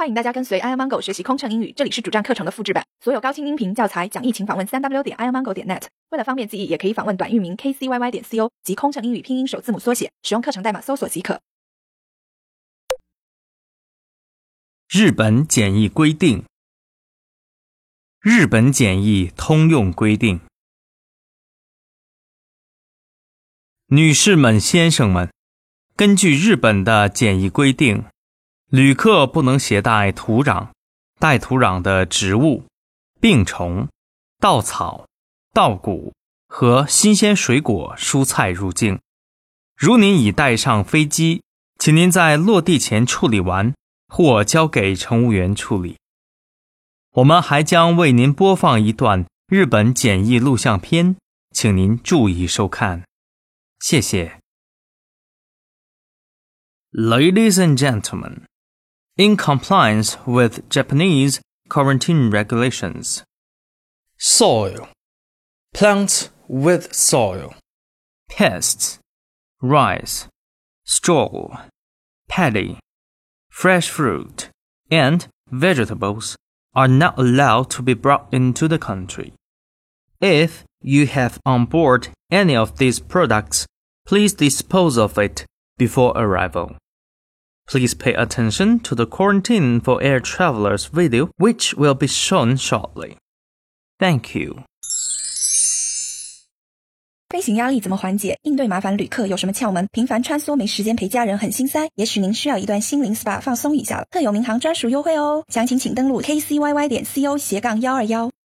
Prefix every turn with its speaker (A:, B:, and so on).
A: 欢迎大家跟随 i amango 学习空乘英语，这里是主站课程的复制版，所有高清音频教材讲义，请访问三 w 点 i amango 点 net。为了方便记忆，也可以访问短域名 kcyy 点 co 及空乘英语拼音首字母缩写，使用课程代码搜索即可。
B: 日本简易规定。日本简易通用规定。女士们、先生们，根据日本的简易规定。旅客不能携带土壤、带土壤的植物、病虫、稻草、稻谷和新鲜水果、蔬菜入境。如您已带上飞机，请您在落地前处理完，或交给乘务员处理。我们还将为您播放一段日本检疫录像片，请您注意收看。谢谢。Ladies and gentlemen. In compliance with Japanese quarantine regulations.
C: Soil. Plants with soil.
B: Pests. Rice. Straw. Paddy. Fresh fruit. And vegetables are not allowed to be brought into the country. If you have on board any of these products, please dispose of it before arrival. Please pay attention to the quarantine for air travelers video, which will be shown shortly. Thank you.
A: 飞行压力怎么缓解？应对麻烦旅客有什么窍门？频繁穿梭没时间陪家人很心塞，也许您需要一段心灵 SPA 放松一下了。特有民航专属优惠哦，详情请登录 kcyy 点 co 斜杠幺二幺。